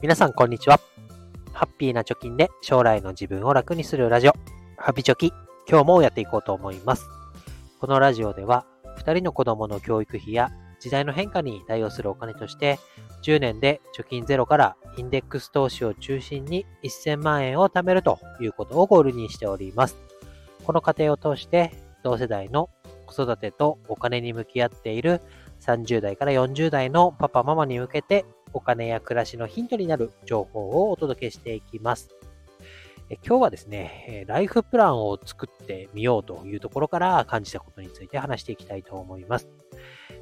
皆さんこんにちは。ハッピーな貯金で将来の自分を楽にするラジオ、ハピチョキ、今日もやっていこうと思います。このラジオでは、2人の子供の教育費や時代の変化に対応するお金として、10年で貯金ゼロからインデックス投資を中心に1000万円を貯めるということをゴールにしております。この過程を通して、同世代の子育てとお金に向き合っている30代から40代のパパママに向けてお金や暮らしのヒントになる情報をお届けしていきます。今日はですね、ライフプランを作ってみようというところから感じたことについて話していきたいと思います。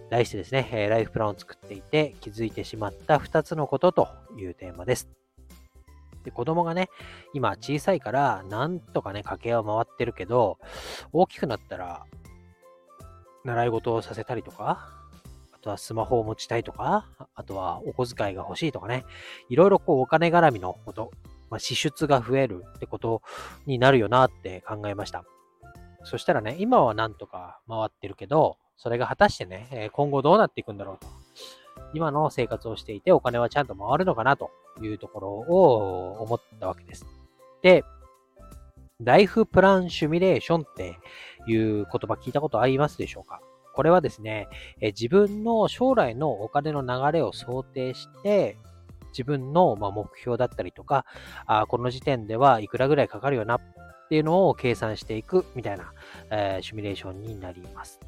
題してですね、ライフプランを作っていて気づいてしまった2つのことというテーマです。で子供がね、今小さいからなんとかね、家計は回ってるけど、大きくなったら習い事をさせたりとか、とはスマホを持ちたいとか、あとはお小遣いが欲しいとかね、いろいろこうお金絡みのこと、まあ、支出が増えるってことになるよなって考えました。そしたらね、今はなんとか回ってるけど、それが果たしてね、今後どうなっていくんだろうと。今の生活をしていてお金はちゃんと回るのかなというところを思ったわけです。で、ライフプランシミュレーションっていう言葉聞いたことありますでしょうか？これはですね、え自分の将来のお金の流れを想定して、自分のま目標だったりとか、あこの時点ではいくらぐらいかかるよなっていうのを計算していくみたいな、えー、シミュレーションになります。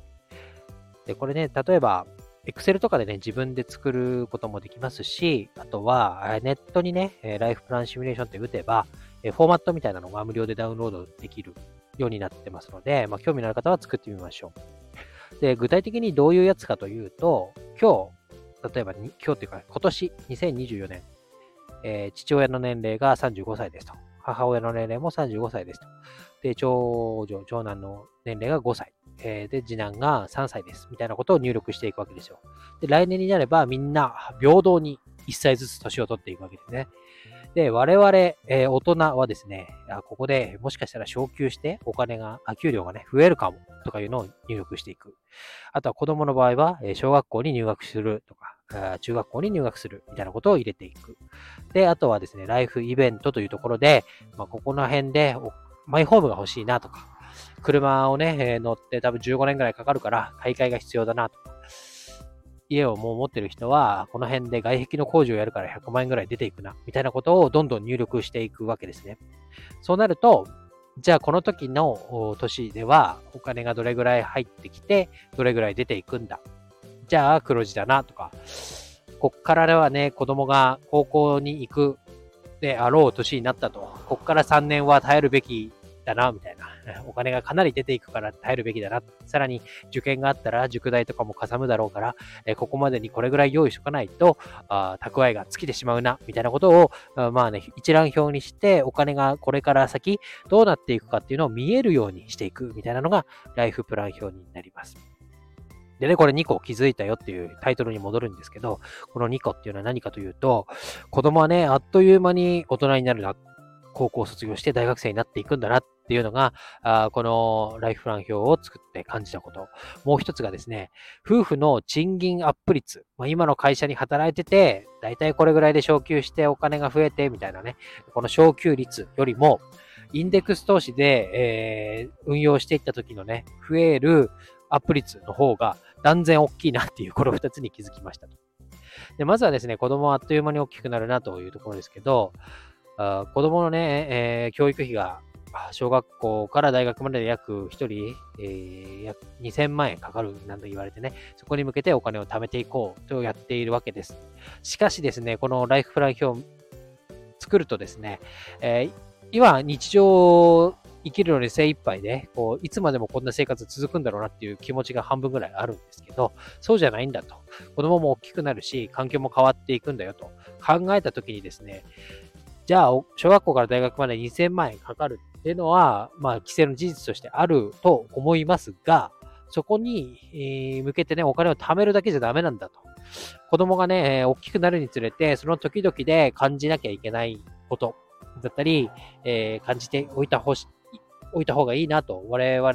で、これね、例えば、Excel とかでね、自分で作ることもできますし、あとは、ネットにね、ライフプランシミュレーションって打てば、フォーマットみたいなのが無料でダウンロードできるようになってますので、まあ、興味のある方は作ってみましょう。で、具体的にどういうやつかというと、今日、例えば今日っていうか今年2024年、えー、父親の年齢が35歳ですと。母親の年齢も35歳ですと。で、長女、長男の年齢が5歳。えー、で、次男が3歳です。みたいなことを入力していくわけですよ。で、来年になればみんな平等に1歳ずつ年を取っていくわけですね。で、我々、えー、大人はですね、ここでもしかしたら昇給してお金が、給料がね、増えるかもとかいうのを入力していく。あとは子供の場合は、え小学校に入学するとか、中学校に入学するみたいなことを入れていく。で、あとはですね、ライフイベントというところで、まあ、ここの辺でマイホームが欲しいなとか、車をね、乗って多分15年ぐらいかかるから買い替えが必要だなとか、家をもう持ってる人は、この辺で外壁の工事をやるから100万円ぐらい出ていくな、みたいなことをどんどん入力していくわけですね。そうなると、じゃあこの時の年ではお金がどれぐらい入ってきて、どれぐらい出ていくんだ。じゃあ黒字だなとか、こっからではね、子供が高校に行くであろう年になったと、こっから3年は耐えるべきだな、みたいな。お金がかなり出ていくから耐えるべきだな。さらに受験があったら塾代とかもかさむだろうから、えここまでにこれぐらい用意しとかないと、あ蓄えが尽きてしまうな、みたいなことを、あまあね、一覧表にして、お金がこれから先どうなっていくかっていうのを見えるようにしていくみたいなのがライフプラン表になります。でね、これ2個気づいたよっていうタイトルに戻るんですけど、この2個っていうのは何かというと、子供はね、あっという間に大人になるな。高校卒業して大学生になっていくんだなっっていうのが、あこのライフプラン表を作って感じたこと。もう一つがですね、夫婦の賃金アップ率。まあ、今の会社に働いてて、だいたいこれぐらいで昇給してお金が増えてみたいなね、この昇給率よりも、インデックス投資で、えー、運用していった時のね、増えるアップ率の方が断然大きいなっていう、この二つに気づきましたと。で、まずはですね、子供はあっという間に大きくなるなというところですけど、あ子供のね、えー、教育費が小学校から大学まで約1人、えー、約2000万円かかるなんと言われてね、そこに向けてお金を貯めていこうとやっているわけです。しかしですね、このライフプラン表を作るとですね、えー、今日常生きるのに精一杯で、こう、いつまでもこんな生活続くんだろうなっていう気持ちが半分ぐらいあるんですけど、そうじゃないんだと。子供も大きくなるし、環境も変わっていくんだよと考えたときにですね、じゃあ、小学校から大学まで2000万円かかるっていうのは、まあ、規制の事実としてあると思いますが、そこに、向けてね、お金を貯めるだけじゃダメなんだと。子供がね、大きくなるにつれて、その時々で感じなきゃいけないことだったり、えー、感じておいたほし、おいた方がいいなと、我々、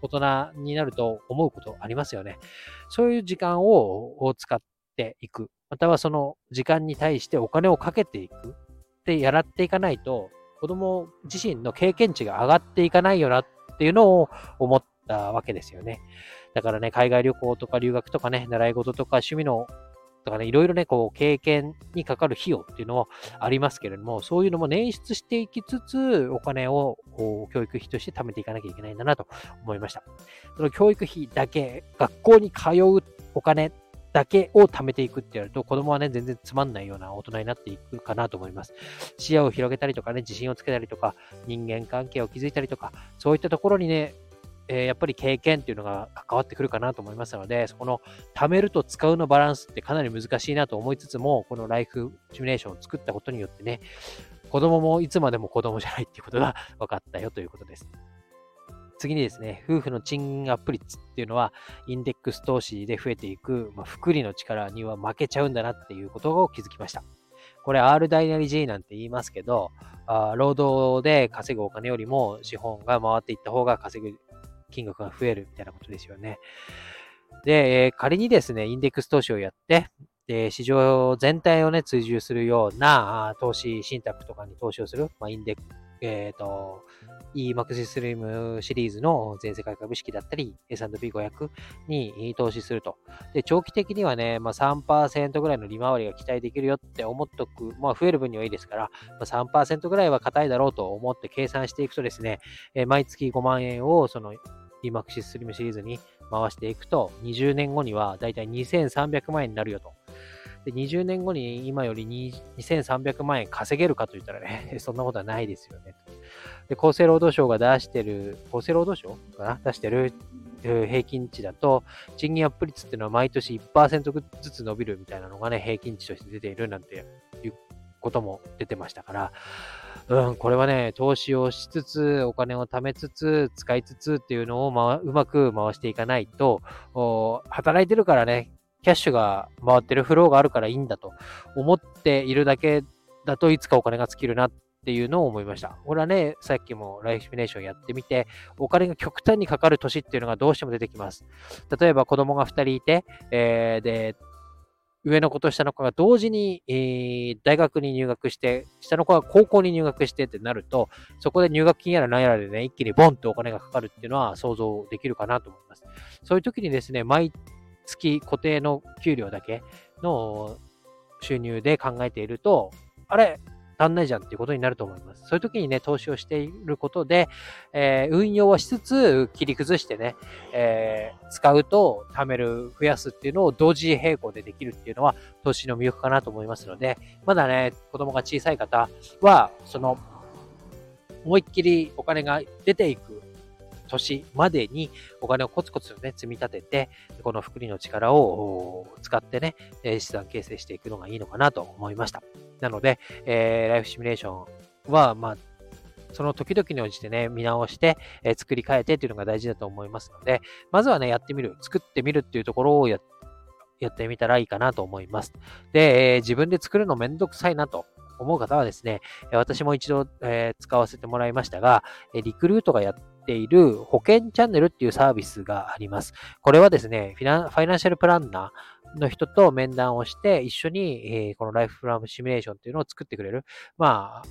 大人になると思うことありますよね。そういう時間を使っていく。またはその時間に対してお金をかけていく。ってやらっていかないと、子供自身の経験値が上がっていかないよなっていうのを思ったわけですよね。だからね、海外旅行とか留学とかね、習い事とか趣味のとかね、いろいろね、こう、経験にかかる費用っていうのもありますけれども、そういうのも捻出していきつつ、お金を教育費として貯めていかなきゃいけないんだなと思いました。その教育費だけ、学校に通うお金だけを貯めていくってやると、子供はね、全然つまんないような大人になっていくかなと思います。視野を広げたりとかね、自信をつけたりとか、人間関係を築いたりとか、そういったところにね、えー、やっぱり経験っていうのが関わってくるかなと思いますので、そこの貯めると使うのバランスってかなり難しいなと思いつつも、このライフシミュレーションを作ったことによってね、子供もいつまでも子供じゃないっていうことが分かったよということです。次にですね、夫婦の賃金アップ率っていうのは、インデックス投資で増えていく、まあ、福利の力には負けちゃうんだなっていうことを気づきました。これ R 大なり J なんて言いますけど、あ労働で稼ぐお金よりも資本が回っていった方が稼ぐ金額が増えるみたいなことですよね。で、え仮にですね、インデックス投資をやって、で、市場全体をね、追従するような投資信託とかに投資をする、まあ、インデックえっ、ー、と、EMAX スリムシリーズの全世界株式だったり、S&P500 に投資すると。で、長期的にはね、まあ、3%ぐらいの利回りが期待できるよって思っとく、まあ、増える分にはいいですから、まあ、3%ぐらいは硬いだろうと思って計算していくとですね、えー、毎月5万円をその EMAX スリムシリーズに回していくと、20年後にはだいたい2300万円になるよと。で、20年後に今より2300万円稼げるかと言ったらね、そんなことはないですよね。で、厚生労働省が出してる、厚生労働省かな？出してる平均値だと、賃金アップ率っていうのは毎年1%ずつ伸びるみたいなのがね、平均値として出ているなんていうことも出てましたから、うん、これはね、投資をしつつ、お金を貯めつつ、使いつつっていうのを、ま、うまく回していかないと、働いてるからね、キャッシュが回ってるフローがあるからいいんだと思っているだけだといつかお金が尽きるなっていうのを思いました。これはね、さっきもライフシミュレーションやってみて、お金が極端にかかる年っていうのがどうしても出てきます。例えば子供が2人いて、えー、で、上の子と下の子が同時に、えー、大学に入学して、下の子が高校に入学してってなると、そこで入学金やら何やらでね、一気にボンってお金がかかるっていうのは想像できるかなと思います。そういう時にですね、毎月固定の給料だけの収入で考えていると、あれ足んないじゃんっていうことになると思います。そういう時にね、投資をしていることで、えー、運用はしつつ、切り崩してね、えー、使うと貯める、増やすっていうのを同時並行でできるっていうのは、投資の魅力かなと思いますので、まだね、子供が小さい方は、その、思いっきりお金が出ていく年までにお金をコツコツね、積み立てて、この福利の力を使ってね、資産形成していくのがいいのかなと思いました。なので、えー、ライフシミュレーションは、まあ、その時々に応じてね、見直して、えー、作り変えてっていうのが大事だと思いますので、まずはね、やってみる、作ってみるっていうところをややってみたらいいかなと思います。で、えー、自分で作るのめんどくさいなと思う方はですね、私も一度、えー、使わせてもらいましたが、リクルートがやってている保険チャンネルっていうサービスがあります。これはですね、フィナファイナンシャルプランナーの人と面談をして、一緒に、え、このライフプランシミュレーションっていうのを作ってくれる。まあ、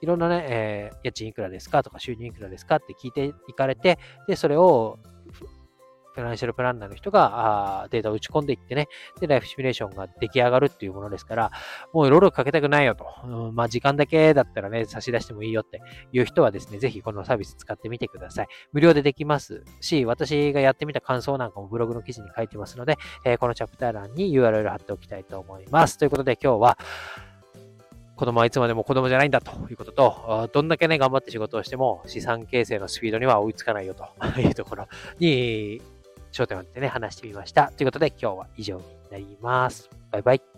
いろんなね、えー、家賃いくらですかとか収入いくらですかって聞いていかれて、で、それをファナンシャルプランナーの人があデータを打ち込んでいってね、で、ライフシミュレーションが出来上がるっていうものですから、もういろいろかけたくないよと。うん、まあ、時間だけだったらね、差し出してもいいよっていう人はですね、ぜひこのサービス使ってみてください。無料でできますし、私がやってみた感想なんかもブログの記事に書いてますので、えー、このチャプター欄に URL 貼っておきたいと思います。ということで今日は、子供はいつまでも子供じゃないんだということと、どんだけね、頑張って仕事をしても資産形成のスピードには追いつかないよというところに焦点を当ててね、話してみました。ということで今日は以上になります。バイバイ。